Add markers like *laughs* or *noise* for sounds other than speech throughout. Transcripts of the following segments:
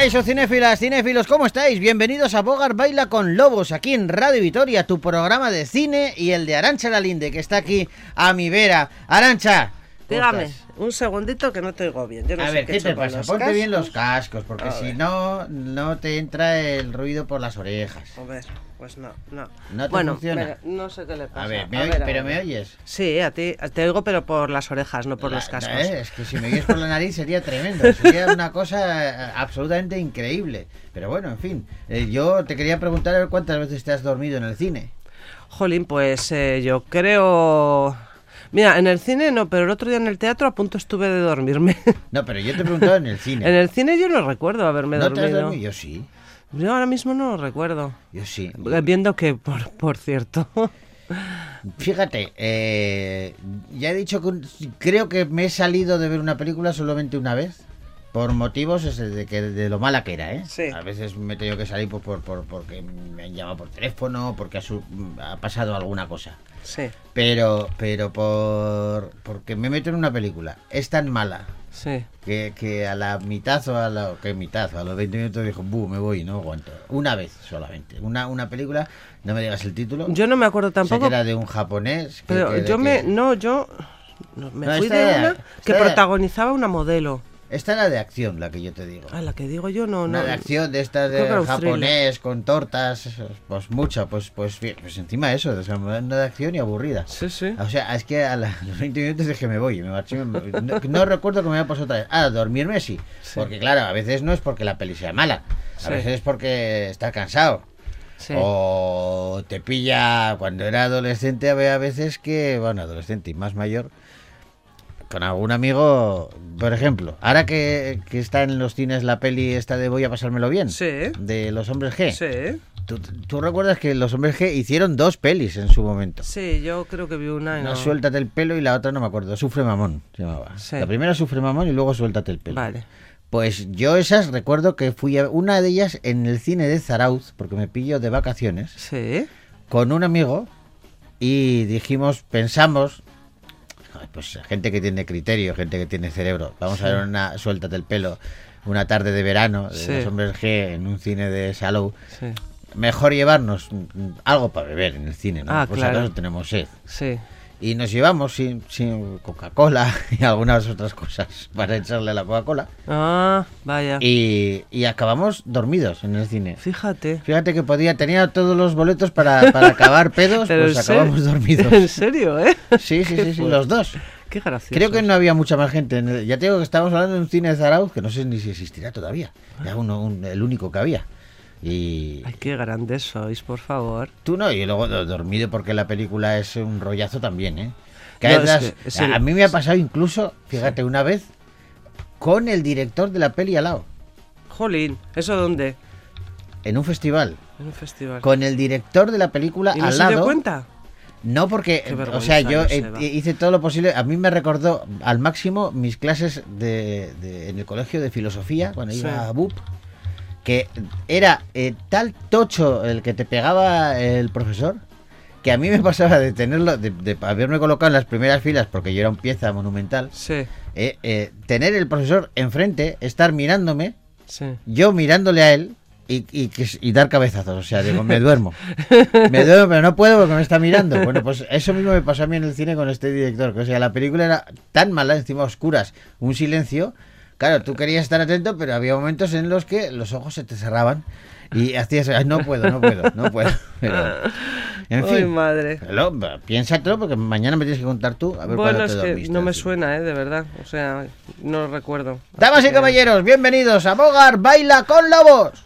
Caixo cinéfilas, cinéfilos, ¿cómo estáis? Bienvenidos a Bogar Baila con Lobos, aquí en Radio Vitoria, tu programa de cine y el de Arancha Lalinde, que está aquí a mi vera. Arancha, ¿cómo Dígame, estás? un segundito que no te oigo bien. Yo no A sé ver, qué ¿qué he te pasa? Ponte bien los cascos. porque A si ver. no, no te entra el ruido por las orejas. A ver, pues no, no. ¿No te bueno, funciona? no sé qué le pasa. A ver, ¿me A oy- ver, a ¿pero me oyes? Sí, a ti te oigo, pero por las orejas, no por La- los cascos. eh, Es que si me oyes por la nariz sería tremendo, sería una cosa eh, absolutamente increíble. Pero bueno, en fin, eh, yo te quería preguntar a ver cuántas veces te has dormido en el cine. Jolín, pues eh, yo creo... Mira, en el cine no, pero el otro día en el teatro a punto estuve de dormirme. *laughs* No, pero yo te he preguntado en el cine. en el cine yo no recuerdo haberme ¿No te has dormido. dormido? Yo sí, Yo ahora mismo no lo recuerdo. yo sí. Eh, Viendo que, por, por cierto... *laughs* Fíjate, eh, ya he dicho que un- creo que me he salido de ver una película solamente una vez. Por motivos ese de, que, de lo mala que era, ¿eh? Sí. A veces me he tenido que salir pues, por, por- porque me han llamado por teléfono, porque ha, su- ha pasado alguna cosa. sí, Pero, pero por porque me meto en una película. Es tan mala sí. que, que a la mitad o a la que mitad, a los 20 minutos dijo, buh, me voy, no aguanto. Una vez solamente. Una, una película, no me digas el título. Yo no me acuerdo Sé que tampoco, era de un japonés. que- pero que- de yo me... que- No, yo... no, me No, fui esta de una que esta protagonizaba una modelo. Esta era de acción, la que yo te digo. Ah, la que digo yo no, Una no. de acción de estas de japonés con tortas, pues mucho, pues pues bien, pues encima eso, de esa no de acción y aburrida. Sí, sí. O sea, es que a la- a los 20 minutos dije me voy, me marché, me- no, no recuerdo que me había pasado otra vez. Ah, dormirme sí, Sí. porque claro, a veces no es porque la peli sea mala, a Sí. veces es porque estás cansado. Sí. O te pilla cuando era adolescente, había veces que, bueno, adolescente y más mayor, con algún amigo, por ejemplo, ahora que, que está en los cines la peli esta de Voy a pasármelo bien, Sí. de los hombres G. Sí. ¿Tú, tú recuerdas que los hombres G hicieron dos pelis en su momento? Sí, yo creo que vi una Una no. Suéltate el pelo y la otra no me acuerdo, Sufre Mamón se llamaba. Sí. La primera Sufre Mamón y luego Suéltate el pelo. Vale. Pues yo esas recuerdo que fui a una de ellas en el cine de Zarauz, porque me pillo de vacaciones, Sí. con un amigo y dijimos, pensamos, pues gente que tiene criterio, gente que tiene cerebro, vamos a ver una Suéltate el pelo, una tarde de verano de los hombres G en un cine de Salou. Sí. Mejor llevarnos algo para beber en el cine, ¿no? Ah, Por si claro. acaso tenemos sed. Sí. Y nos llevamos sin, sin Coca-Cola *laughs* y algunas otras cosas para echarle la Coca-Cola. Ah, vaya. Y, y acabamos dormidos en el cine. Fíjate. Fíjate que podía, tenía todos los boletos para, para *laughs* acabar pedos, Pero pues acabamos dormidos. En serio, ¿eh? Sí, sí, sí, los dos. Qué gracioso. Creo que no había mucha más gente. en el- ya te digo que estábamos hablando de un cine de Zarauz que no sé ni si existirá todavía. Era uno, un- el único que había. Y Ay, qué grandes sois, por favor. tú no, y luego do- dormido porque la película es un rollazo también, ¿eh? No, a, es veces- que es a- el- a mí me ha pasado incluso, fíjate, una vez con el director de la peli al lado, Jolín, ¿eso dónde? en un festival. En un festival. Con el director de la película ¿Y no al se lado. dio cuenta? No, porque, o sea, yo hice todo lo posible. A mí me recordó al máximo mis clases de, de- en el colegio de filosofía, cuando Sí. iba a BUP, que era eh, tal tocho el que te pegaba el profesor, que a mí me *laughs* pasaba de tenerlo, de, de haberme colocado en las primeras filas, porque yo era un pieza monumental, Sí, eh, eh, tener el profesor enfrente, estar mirándome, sí. yo mirándole a él y, y, que- y dar cabezazos. O sea, digo, me *laughs* duermo. Me duermo, pero no puedo porque me está mirando. Bueno, pues eso mismo me pasó a mí en el cine con este director. Que, o sea, la película era tan mala, encima oscuras, un silencio. Claro, tú querías estar atento, pero había momentos en los que los ojos se te cerraban y hacías, "Ay, no puedo, no puedo, no puedo. *laughs* Pero, en Ay, fin, madre. pero, piénsatelo porque mañana me tienes que contar tú a ver Bueno, es te que dormiste no me cine. suena, ¿eh? De verdad. O sea, no lo recuerdo. Damas Así y que- caballeros, bienvenidos a Bogar Baila con Lobos.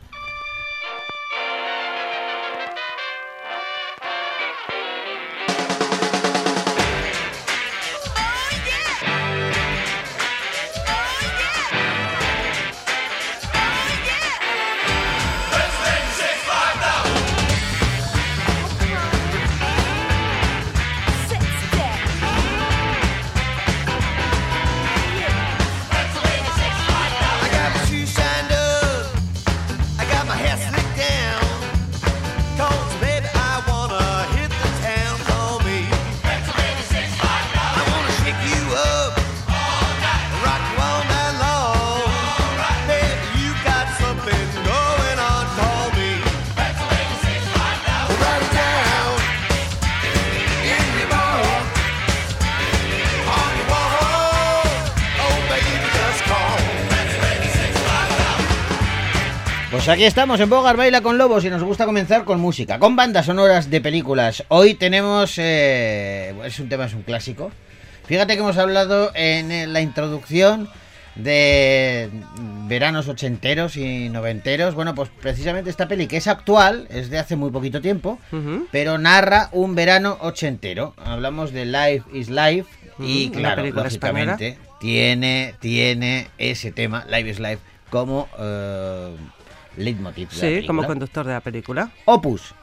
Pues aquí estamos en Bogar Baila con Lobos y nos gusta comenzar con música, con bandas sonoras de películas. Hoy tenemos, eh, es un tema, es un clásico. Fíjate que hemos hablado en la introducción de veranos ochenteros y noventeros. Bueno, pues precisamente esta peli que es actual, es de hace muy poquito tiempo, pero narra un verano ochentero. Hablamos de Life is Life y claro, lógicamente tiene tiene ese tema Life is Life como eh, leitmotiv. de la Sí, como película. conductor de la película. Opus.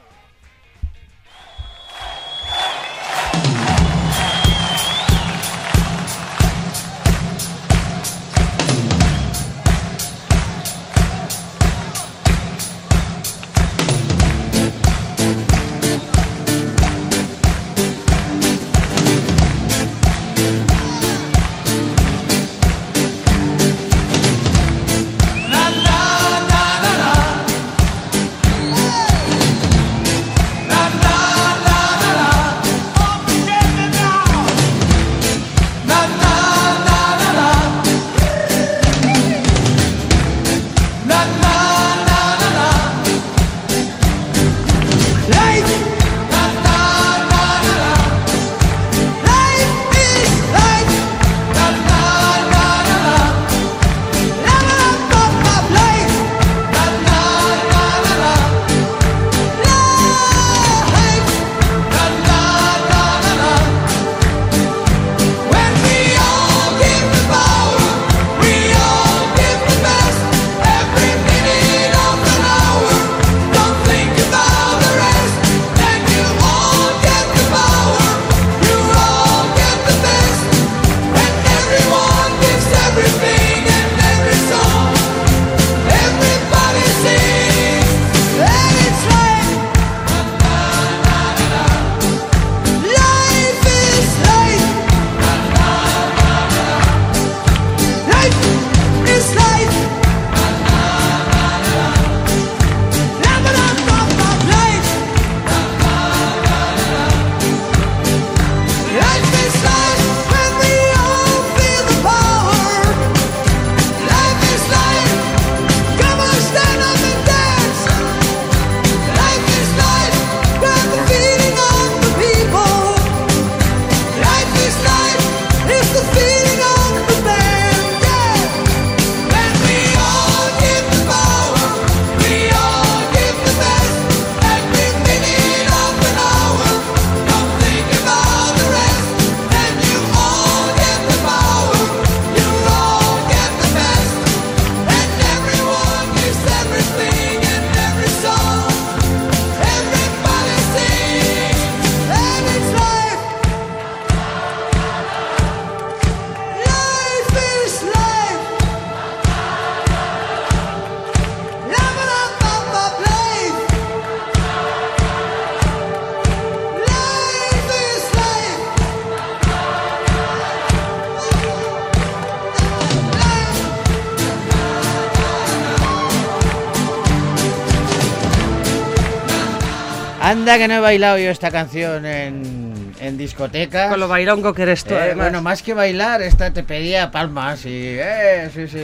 Anda que no he bailado yo esta canción en, en discoteca. Con lo bailongo que eres tú, Eh, bueno, más que bailar, esta te pedía palmas y... Eh, sí, sí.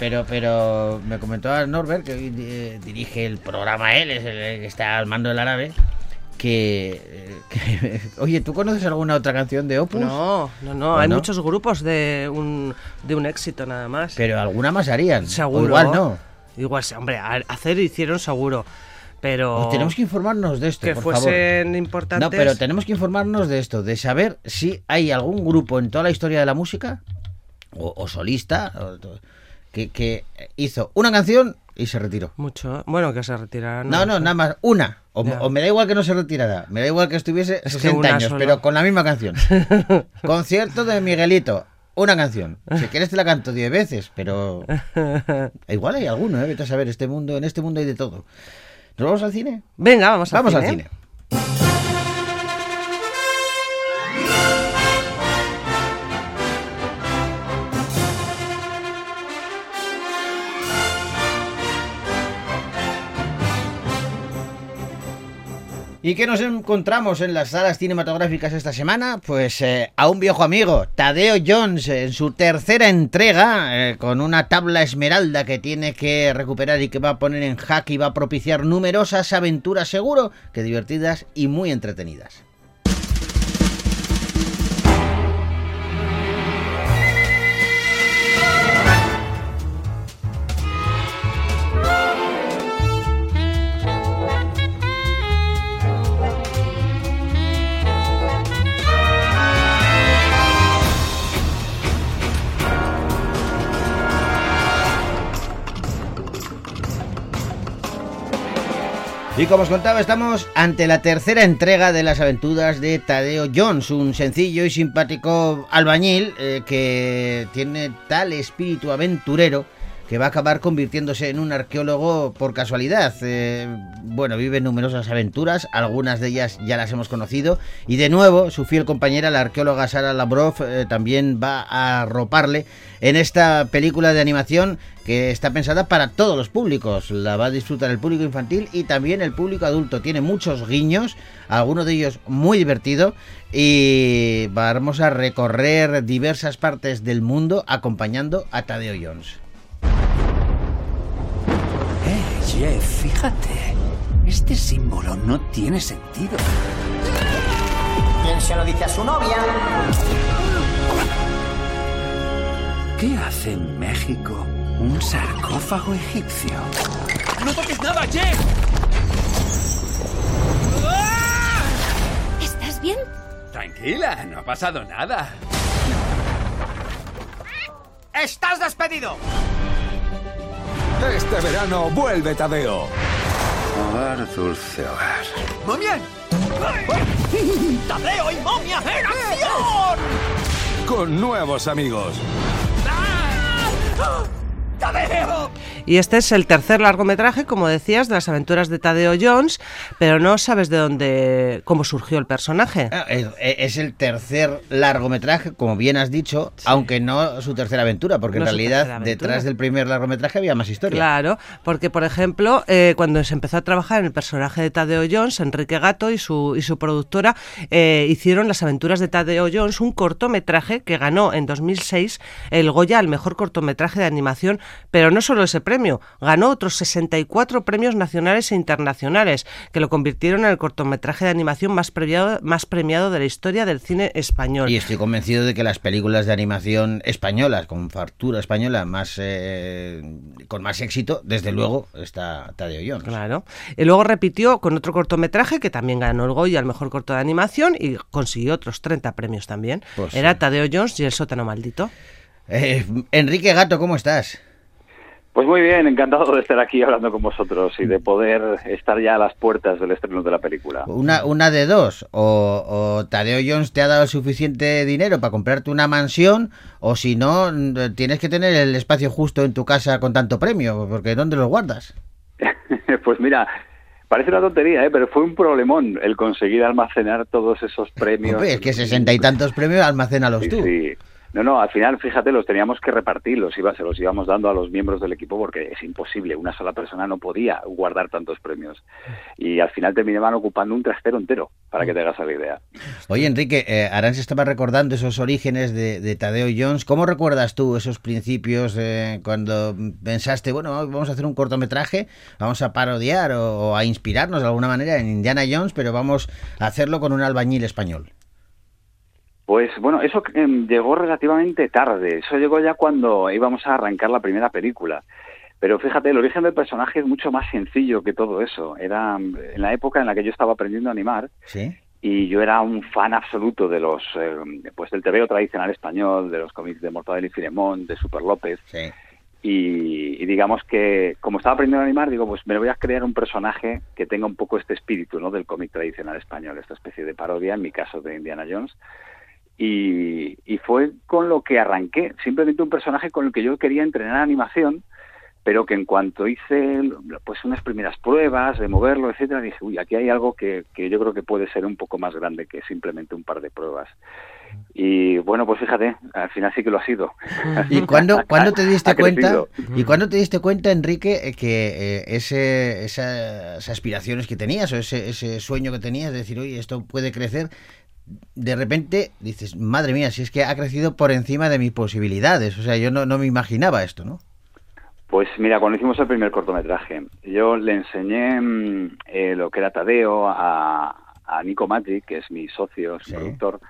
Pero, pero me comentó Norbert, que eh, dirige el programa él, es el que está al mando del árabe, que, eh, que- *laughs* Oye, ¿tú conoces alguna otra canción de Opus? No, no, no. ¿O Hay no? muchos grupos de un, de un éxito nada más. Pero alguna más harían. Seguro. O igual no. Igual, hombre, hacer hicieron seguro. Pero. Pues tenemos que informarnos de esto, que por favor. fuesen importantes. No, pero tenemos que informarnos de esto, de saber si hay algún grupo en toda la historia de la música, o, o solista, o que, que hizo una canción y se retiró. Mucho. Bueno, que se retirarán. No, no, nada más, una. O, o me da igual que no se retirara, me da igual que estuviese Es que 60 una años, sola. pero con la misma canción. *laughs* Concierto de Miguelito, una canción. Si quieres te la canto 10 veces, pero *laughs* igual hay alguno, ¿eh? Vete a saber, este mundo, en este mundo hay de todo. ¿Nos vamos al cine? Venga, vamos, Vamos al cine. cine. ¿Y qué nos encontramos en las salas cinematográficas esta semana? Pues eh, a un viejo amigo, Tadeo Jones, en su tercera entrega, eh, con una tabla esmeralda que tiene que recuperar y que va a poner en jaque y va a propiciar numerosas aventuras seguro que divertidas y muy entretenidas. Y como os contaba, estamos ante la tercera entrega de las aventuras de Tadeo Jones, un sencillo y simpático albañil eh, que tiene tal espíritu aventurero que va a acabar convirtiéndose en un arqueólogo por casualidad. Eh, bueno, vive numerosas aventuras, algunas de ellas ya las hemos conocido, y de nuevo su fiel compañera, la arqueóloga Sara Labrov, eh, también va a roparle en esta película de animación que está pensada para todos los públicos. La va a disfrutar el público infantil y también el público adulto. Tiene muchos guiños, algunos de ellos muy divertidos y vamos a recorrer diversas partes del mundo acompañando a Tadeo Jones. Fíjate. Este símbolo no tiene sentido. ¿Quién se lo dice a su novia? ¿Qué hace en México un sarcófago egipcio? ¡No toques nada, Jeff! ¿Estás bien? Tranquila, no ha pasado nada. ¡Estás despedido! Este verano vuelve Tadeo. Hogar, dulce hogar. ¡Momia! *laughs* ¡Tadeo y momia en acción! Con nuevos amigos. ¡Tadeo! Y este es el tercer largometraje, como decías, de las aventuras de Tadeo Jones, pero no sabes de dónde, cómo surgió el personaje. Ah, es, es el tercer largometraje, como bien has dicho, aunque no su tercera aventura, porque No en realidad detrás del primer largometraje había más historia. Claro, porque por ejemplo, eh, cuando se empezó a trabajar en el personaje de Tadeo Jones, Enrique Gato y su, y su productora eh, hicieron Las aventuras de Tadeo Jones, un cortometraje que ganó en 2006 el Goya al mejor cortometraje de animación, pero no solo ese premio, ganó otros 64 premios nacionales e internacionales, que lo convirtieron en el cortometraje de animación más premiado, más premiado de la historia del cine español. Y estoy convencido de que las películas de animación españolas, con factura española más eh, con más éxito, desde luego está Tadeo Jones. Claro. Y luego repitió con otro cortometraje que también ganó el Goya al mejor corto de animación y consiguió otros 30 premios también. Pues Era sí. Tadeo Jones y el sótano maldito. Eh, Enrique Gato, ¿cómo estás? Pues muy bien, encantado de estar aquí hablando con vosotros y de poder estar ya a las puertas del estreno de la película. Una, una de dos, o, o Tadeo Jones te ha dado el suficiente dinero para comprarte una mansión, o si no, mm, tienes que tener el espacio justo en tu casa con tanto premio, porque ¿dónde los guardas? *laughs* pues mira, parece una tontería, ¿eh? pero fue un problemón el conseguir almacenar todos esos premios. Hombre, es que sesenta y tantos premios, almacénalos Sí, tú. sí. No, no, al final, fíjate, los teníamos que repartir, los, iba, se los íbamos dando a los miembros del equipo porque es imposible, una sola persona no podía guardar tantos premios. Y al final terminaban ocupando un trastero entero, para que te hagas la idea. Oye, Enrique, eh, se estaba recordando esos orígenes de, de Tadeo Jones. ¿Cómo recuerdas tú esos principios eh, cuando pensaste, bueno, vamos a hacer un cortometraje, vamos a parodiar o a inspirarnos de alguna manera en Indiana Jones, pero vamos a hacerlo con un albañil español? Pues bueno, eso eh, llegó relativamente tarde. Eso llegó ya cuando íbamos a arrancar la primera película. Pero fíjate, el origen del personaje es mucho más sencillo que todo eso. Era mm, en la época en la que yo estaba aprendiendo a animar ¿Sí? y yo era un fan absoluto de los, eh, pues del TVO tradicional español, de los cómics de Mortadelo y Filemón, de Super López. Sí. Y, y digamos que como estaba aprendiendo a animar, digo, pues me voy a crear un personaje que tenga un poco este espíritu, ¿no? Del cómic tradicional español, esta especie de parodia, en mi caso de Indiana Jones. Y, y fue con lo que arranqué, simplemente un personaje con el que yo quería entrenar animación, pero que en cuanto hice pues unas primeras pruebas de moverlo, etcétera, dije, uy, aquí hay algo que, que yo creo que puede ser un poco más grande que simplemente un par de pruebas. Y bueno, pues fíjate, al final sí que lo ha sido. ¿Y cuándo, cuándo te diste *laughs* cuenta? ¿Y cuándo te diste cuenta, Enrique, que eh, ese, esas aspiraciones que tenías o ese, ese sueño que tenías de decir, oye, esto puede crecer? De repente dices, madre mía, si es que ha crecido por encima de mis posibilidades. O sea, yo no, no me imaginaba esto, ¿no? Pues mira, cuando hicimos el primer cortometraje, yo le enseñé mm, eh, lo que era Tadeo a, a Nico Magic, que es mi socio, es Sí. productor,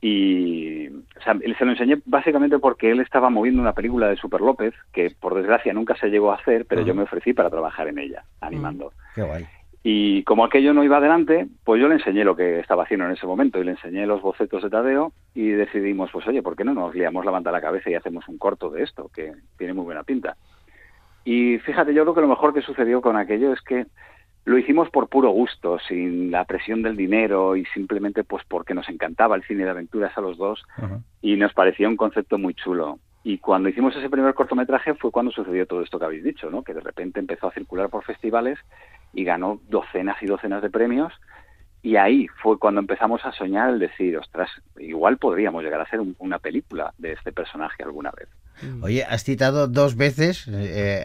y o sea, se lo enseñé básicamente porque él estaba moviendo una película de Super López, que por desgracia nunca se llegó a hacer, pero yo Ajá. me ofrecí para trabajar en ella, animando. Qué guay. Y como aquello no iba adelante, pues yo le enseñé lo que estaba haciendo en ese momento y le enseñé los bocetos de Tadeo y decidimos, pues oye, ¿por qué no nos liamos la manta a la cabeza y hacemos un corto de esto, que tiene muy buena pinta? Y fíjate, yo creo que lo mejor que sucedió con aquello es que lo hicimos por puro gusto, sin la presión del dinero y simplemente pues porque nos encantaba el cine de aventuras a los dos y nos parecía un concepto muy chulo. Y cuando hicimos ese primer cortometraje fue cuando sucedió todo esto que habéis dicho, ¿no? Que de repente empezó a circular por festivales y ganó docenas y docenas de premios. Y ahí fue cuando empezamos a soñar el decir, ostras, igual podríamos llegar a hacer un- una película de este personaje alguna vez. Oye, has citado dos veces eh,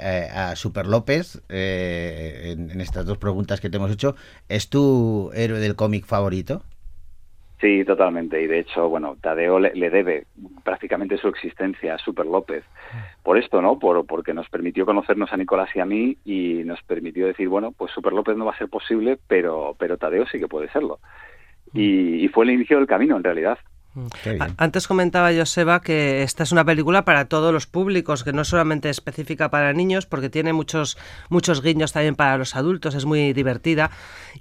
eh, a Super López eh, en, en estas dos preguntas que te hemos hecho. ¿Es tu héroe del cómic favorito? Sí, totalmente. Y de hecho, bueno, Tadeo le, le debe prácticamente su existencia a Super López. Por esto, ¿no? Por, porque nos permitió conocernos a Nicolás y a mí y nos permitió decir, bueno, pues Super López no va a ser posible, pero, pero Tadeo sí que puede serlo. Y, y fue el inicio del camino, en realidad. A- Antes comentaba Joseba que esta es una película para todos los públicos, que no es solamente específica para niños, porque tiene muchos, muchos guiños también para los adultos, es muy divertida.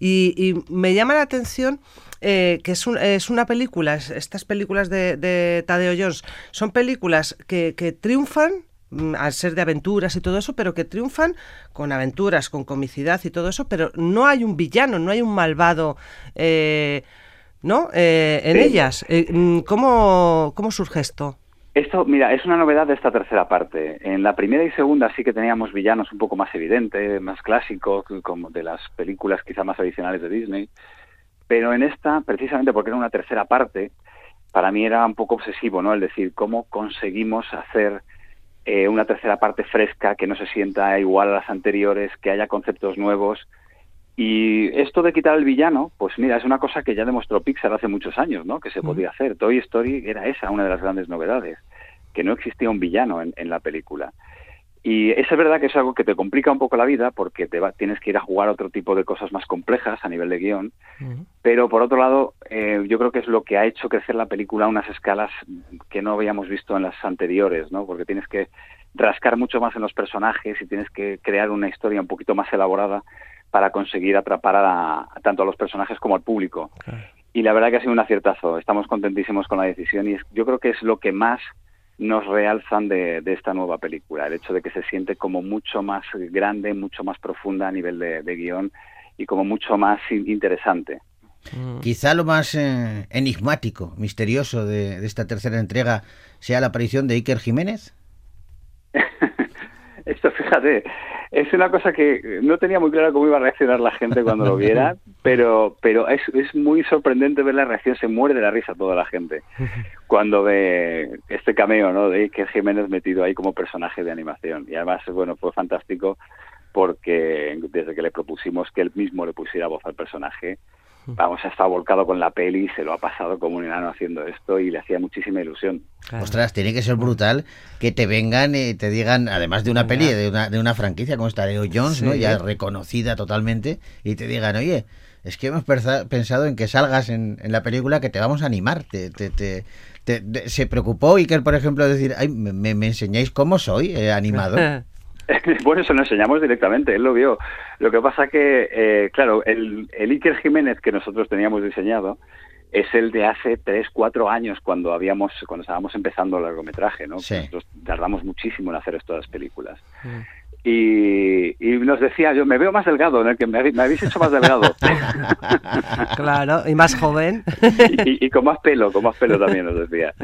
Y, y me llama la atención eh, que es, un- es una película, es- estas películas de, de Tadeo Jones, son películas que, que triunfan mm, al ser de aventuras y todo eso, pero que triunfan con aventuras, con comicidad y todo eso, pero no hay un villano, no hay un malvado, eh, ¿no? Eh, en Sí. ellas. Eh, mm, ¿cómo, ¿Cómo surge esto? Esto, mira, es una novedad de esta tercera parte. En la primera y segunda sí que teníamos villanos un poco más evidentes, más clásicos, como de las películas quizá más tradicionales de Disney. Pero en esta, precisamente porque era una tercera parte, para mí era un poco obsesivo, ¿no? El decir, ¿cómo conseguimos hacer eh, una tercera parte fresca, que no se sienta igual a las anteriores, que haya conceptos nuevos? Y esto de quitar el villano, pues mira, es una cosa que ya demostró Pixar hace muchos años, ¿no? Que se podía hacer. Toy Story era esa, una de las grandes novedades, que no existía un villano en, en la película. Y es verdad que es algo que te complica un poco la vida porque te va- tienes que ir a jugar otro tipo de cosas más complejas a nivel de guion, pero por otro lado, eh, yo creo que es lo que ha hecho crecer la película a unas escalas que no habíamos visto en las anteriores, ¿no? Porque tienes que rascar mucho más en los personajes y tienes que crear una historia un poquito más elaborada para conseguir atrapar a, a tanto a los personajes como al público. Y la verdad que ha sido un aciertazo. Estamos contentísimos con la decisión y es- yo creo que es lo que más nos realzan de, de esta nueva película, el hecho de que se siente como mucho más grande, mucho más profunda a nivel de, de guion y como mucho más in- interesante. Quizá lo más eh, enigmático, misterioso de, de esta tercera entrega sea la aparición de Iker Jiménez. *laughs* Esto, fíjate, es una cosa que no tenía muy claro cómo iba a reaccionar la gente cuando lo viera, *laughs* pero, pero es, es muy sorprendente ver la reacción, se muere de la risa toda la gente *laughs* cuando ve este cameo ¿no? de Iker Jiménez metido ahí como personaje de animación. Y además, bueno, fue fantástico porque desde que le propusimos que él mismo le pusiera voz al personaje, vamos, ha estado volcado con la peli, se lo ha pasado como un enano haciendo esto y le hacía muchísima ilusión. Ostras, tiene que ser brutal que te vengan y te digan, además de una peli, de una, de una franquicia como esta Leo Jones, ¿no? Sí. ya reconocida totalmente, y te digan, oye, es que hemos pensado en que salgas en, en la película que te vamos a animar. Te, te- te- te- de- se preocupó Iker, por ejemplo, de decir, Ay, me, me- me enseñáis cómo soy eh, animado. *laughs* *laughs* bueno, se lo enseñamos directamente, él lo vio. Lo que pasa que, eh, claro, el, el Iker Jiménez que nosotros teníamos diseñado es el de hace tres, cuatro años cuando habíamos, cuando estábamos empezando el largometraje, ¿no? Sí. Nosotros tardamos muchísimo en hacer estas películas. Y, y nos decía, yo me veo más delgado, en el que me, habéis- me habéis hecho más delgado. *laughs* Claro, y más joven. y, y- y con más pelo, con más pelo también nos decía.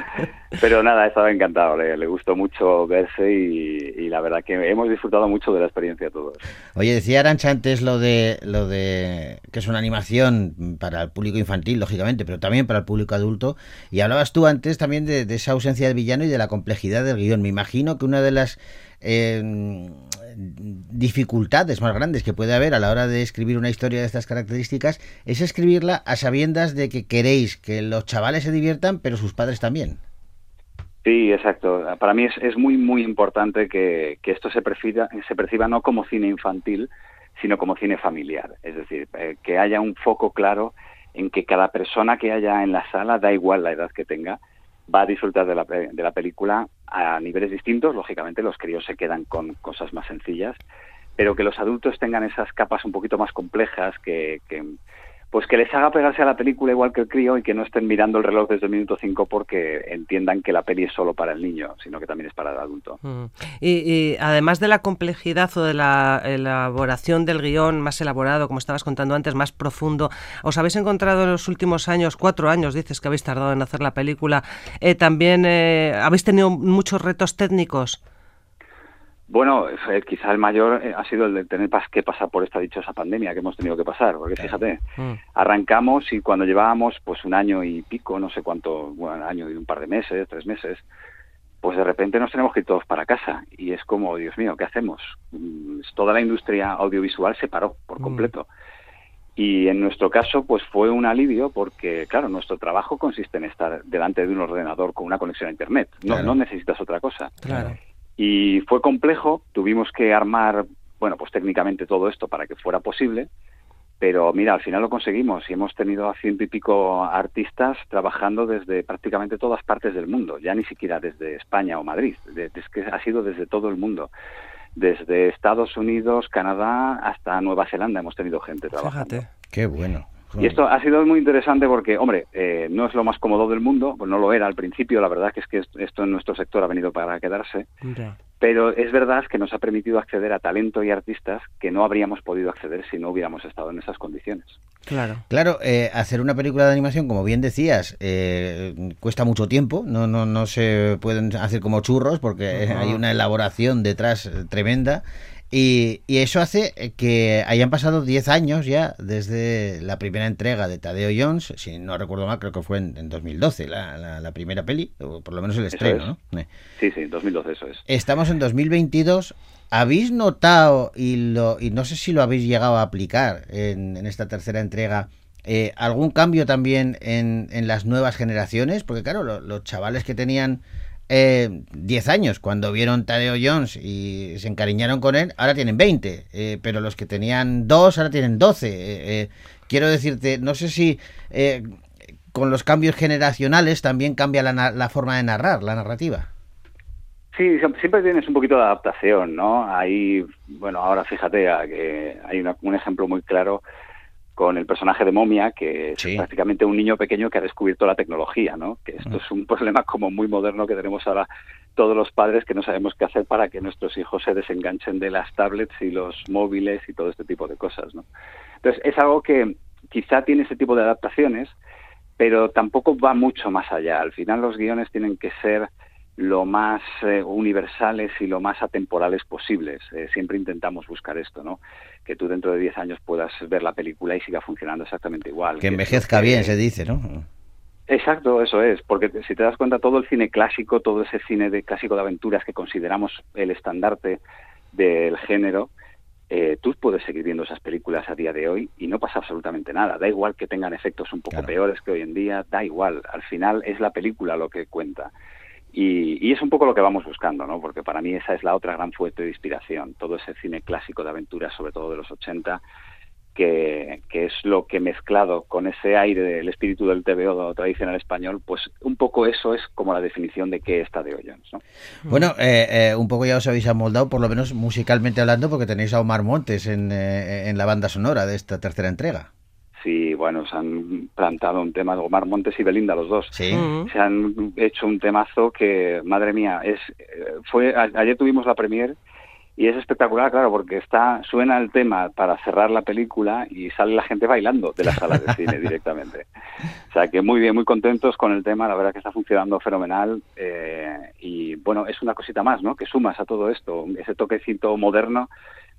Pero nada, estaba encantado, le, le gustó mucho verse y, y la verdad que hemos disfrutado mucho de la experiencia todos. Oye, decía Arancha antes lo de lo de que es una animación para el público infantil, lógicamente, pero también para el público adulto. Y hablabas tú antes también de, de esa ausencia del villano y de la complejidad del guion. Me imagino que una de las eh, dificultades más grandes que puede haber a la hora de escribir una historia de estas características es escribirla a sabiendas de que queréis que los chavales se diviertan, pero sus padres también. Sí, exacto. Para mí es, es muy, muy importante que, esto se perciba, se perciba no como cine infantil, sino como cine familiar. Es decir, eh, que haya un foco claro en que cada persona que haya en la sala, da igual la edad que tenga, va a disfrutar de la, de la película a niveles distintos. Lógicamente, los críos se quedan con cosas más sencillas, pero que los adultos tengan esas capas un poquito más complejas, que, que pues que les haga pegarse a la película igual que el crío y que no estén mirando el reloj desde el minuto 5 porque entiendan que la peli es solo para el niño, sino que también es para el adulto. Mm. Y, y además de la complejidad o de la elaboración del guion más elaborado, como estabas contando antes, más profundo, ¿os habéis encontrado en los últimos años, cuatro años dices que habéis tardado en hacer la película, eh, también eh, habéis tenido muchos retos técnicos? Bueno, quizá el mayor eh, ha sido el de tener que pasar por esta dichosa pandemia que hemos tenido que pasar, porque fíjate, Mm. arrancamos y cuando llevábamos pues un año y pico, no sé cuánto, bueno, año y un par de meses, tres meses, pues de repente nos tenemos que ir todos para casa y es como, Dios mío, ¿qué hacemos? Mm, Toda la industria audiovisual se paró por Mm. completo. Y en nuestro caso, pues fue un alivio porque, claro, nuestro trabajo consiste en estar delante de un ordenador con una conexión a Internet. No, Claro. no necesitas otra cosa. Claro. Y fue complejo, tuvimos que armar, bueno, pues técnicamente todo esto para que fuera posible, pero mira, al final lo conseguimos y hemos tenido a ciento y pico artistas trabajando desde prácticamente todas partes del mundo, ya ni siquiera desde España o Madrid, es que ha sido desde todo el mundo. Desde Estados Unidos, Canadá hasta Nueva Zelanda hemos tenido gente trabajando. Fíjate. Qué bueno. Y esto ha sido muy interesante porque, hombre, eh, no es lo más cómodo del mundo, pues no lo era al principio, la verdad que es que est- esto en nuestro sector ha venido para quedarse, pero es verdad que nos ha permitido acceder a talento y artistas que no habríamos podido acceder si no hubiéramos estado en esas condiciones. Claro. Claro, eh, hacer una película de animación, como bien decías, eh, cuesta mucho tiempo, no, no, no se pueden hacer como churros porque hay una elaboración detrás tremenda. Y, y eso hace eh, que hayan pasado 10 años ya desde la primera entrega de Tadeo Jones, si no recuerdo mal, creo que fue en, en 2012 la, la- la primera peli, o por lo menos el estreno, es. ¿no? Eh. Sí, sí, 2012 eso es. Estamos en 2022. ¿Habéis notado, y, lo, y no sé si lo habéis llegado a aplicar en, en esta tercera entrega, eh, algún cambio también en, en las nuevas generaciones? Porque claro, lo- los chavales que tenían eh, 10 años cuando vieron Tadeo Jones y se encariñaron con él, ahora tienen 20, eh, pero los que tenían 2 ahora tienen 12. Eh, eh, quiero decirte, no sé si... eh, con los cambios generacionales también cambia la, forma de narrar, la narrativa. Sí, sie- siempre tienes un poquito de adaptación, ¿no? Ahí, bueno, ahora fíjate que hay un ejemplo muy claro con el personaje de Momia, que es Sí. prácticamente un niño pequeño que ha descubierto la tecnología, ¿no? Que esto Mm. es un *laughs* problema como muy moderno que tenemos ahora todos los padres que no sabemos qué hacer para que nuestros hijos se desenganchen de las tablets y los móviles y todo este tipo de cosas, ¿no? Entonces, es algo que quizá tiene ese tipo de adaptaciones, pero tampoco va mucho más allá. Al final los guiones tienen que ser lo más eh, universales y lo más atemporales posibles. Eh, siempre intentamos buscar esto, ¿no? Que tú dentro de 10 años puedas ver la película y siga funcionando exactamente igual. Que envejezca que- bien, se dice, ¿no? Exacto, eso es, porque si te das cuenta, todo el cine clásico, todo ese cine de clásico de aventuras que consideramos el estandarte del género, eh, tú puedes seguir viendo esas películas a día de hoy y no pasa absolutamente nada. Da igual que tengan efectos un poco Claro. peores que hoy en día, da igual. Al final es la película lo que cuenta. Y, y es un poco lo que vamos buscando, ¿no? Porque para mí esa es la otra gran fuente de inspiración. Todo ese cine clásico de aventuras, sobre todo de los 80, que, es lo que mezclado con ese aire del espíritu del TVO tradicional español, pues un poco eso es como la definición de qué está de Jones, ¿no? Bueno, eh, eh, un poco ya os habéis amoldado, por lo menos musicalmente hablando, porque tenéis a Omar Montes en, eh, en la banda sonora de esta tercera entrega. Sí, bueno, se han plantado un tema de Omar Montes y Belinda, los dos. Sí. Se han hecho un temazo que, madre mía, es eh, fue a- ayer tuvimos la premier Y es espectacular, claro, porque está suena el tema para cerrar la película y sale la gente bailando de la sala de cine *laughs* directamente. O sea que muy bien, muy contentos con el tema, la verdad que está funcionando fenomenal eh, y bueno, es una cosita más, ¿no? Que sumas a todo esto, ese toquecito moderno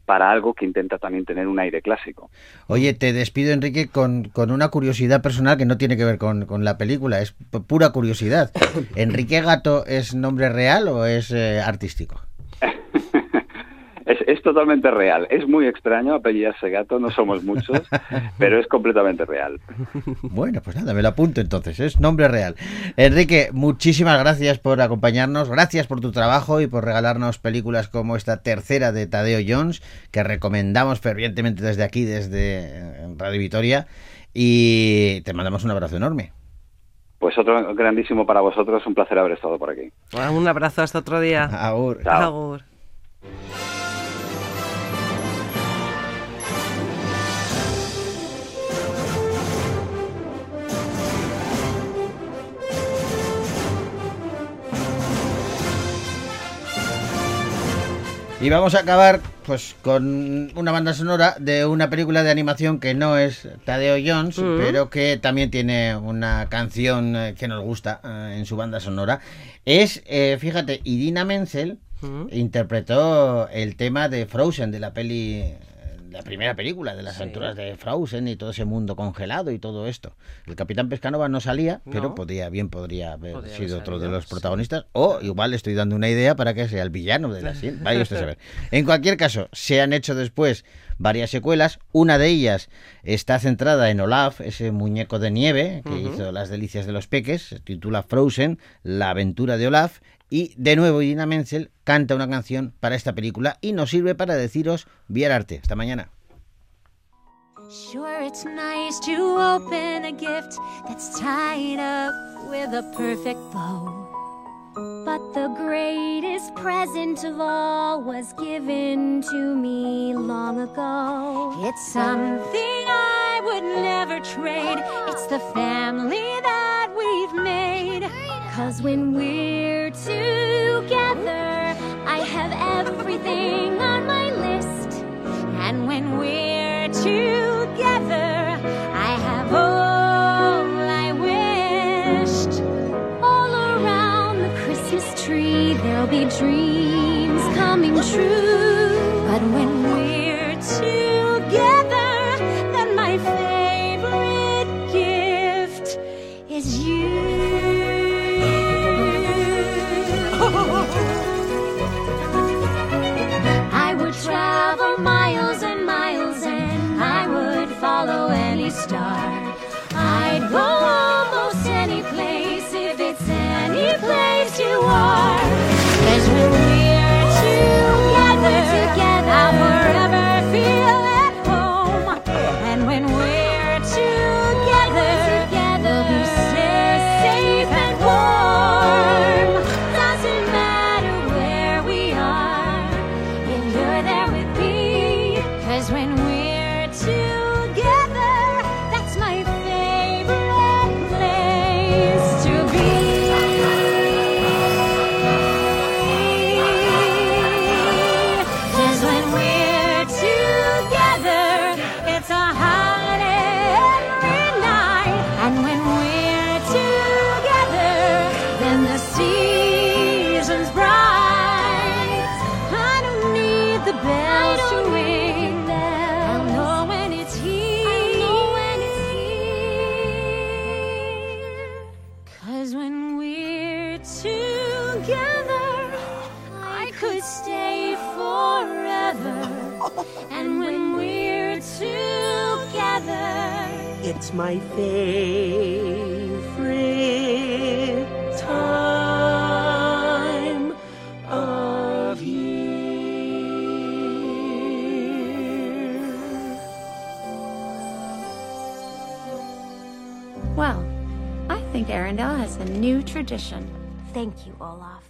para algo que intenta también tener un aire clásico. Oye, te despido, Enrique, con, con una curiosidad personal que no tiene que ver con, con la película, es pura curiosidad. *coughs* ¿Enrique Gato es nombre real o es eh, artístico? *laughs* Es, es totalmente real. Es muy extraño apellidarse gato, no somos muchos, *laughs* pero es completamente real. Bueno, pues nada, me lo apunto entonces, es nombre real. Enrique, muchísimas gracias por acompañarnos, gracias por tu trabajo y por regalarnos películas como esta tercera de Tadeo Jones, que recomendamos fervientemente desde aquí, desde eh, Radio Vitoria, y te mandamos un abrazo enorme. Pues otro grandísimo para vosotros, un placer haber estado por aquí. Un abrazo hasta otro día. Agur. Chao. Agur. Y vamos a acabar pues con una banda sonora de una película de animación que no es Tadeo Jones, Mm. pero que también tiene una canción eh, que nos gusta eh, en su banda sonora. Es, eh, fíjate, Irina Menzel Mm. interpretó el tema de Frozen, de la peli, la primera película de las Sí. aventuras de Frozen y todo ese mundo congelado y todo esto. El Capitán Pescanova no salía, pero podía, bien podría haber Podría haber sido otro de los sí. protagonistas, o igual estoy dando una idea para que sea el villano de la *laughs* serie. Vaya usted a saber. En cualquier caso, se han hecho después varias secuelas. Una de ellas está centrada en Olaf, ese muñeco de nieve que hizo las delicias de los peques. Se titula Frozen, la aventura de Olaf. Y de nuevo Irina Menzel canta una canción para esta película y nos sirve para deciros Viar Arte. Hasta mañana. Sure, it's nice to open a gift that's tied up with a perfect bow. But the greatest present of all was given to me long ago. It's something I would never trade. It's the family that we've made. Cause when we're together, I have everything on my list. And when we're together, there'll be dreams coming true. But when my favorite time of year. well, I think Arendelle has a new tradition. Thank you, Olaf.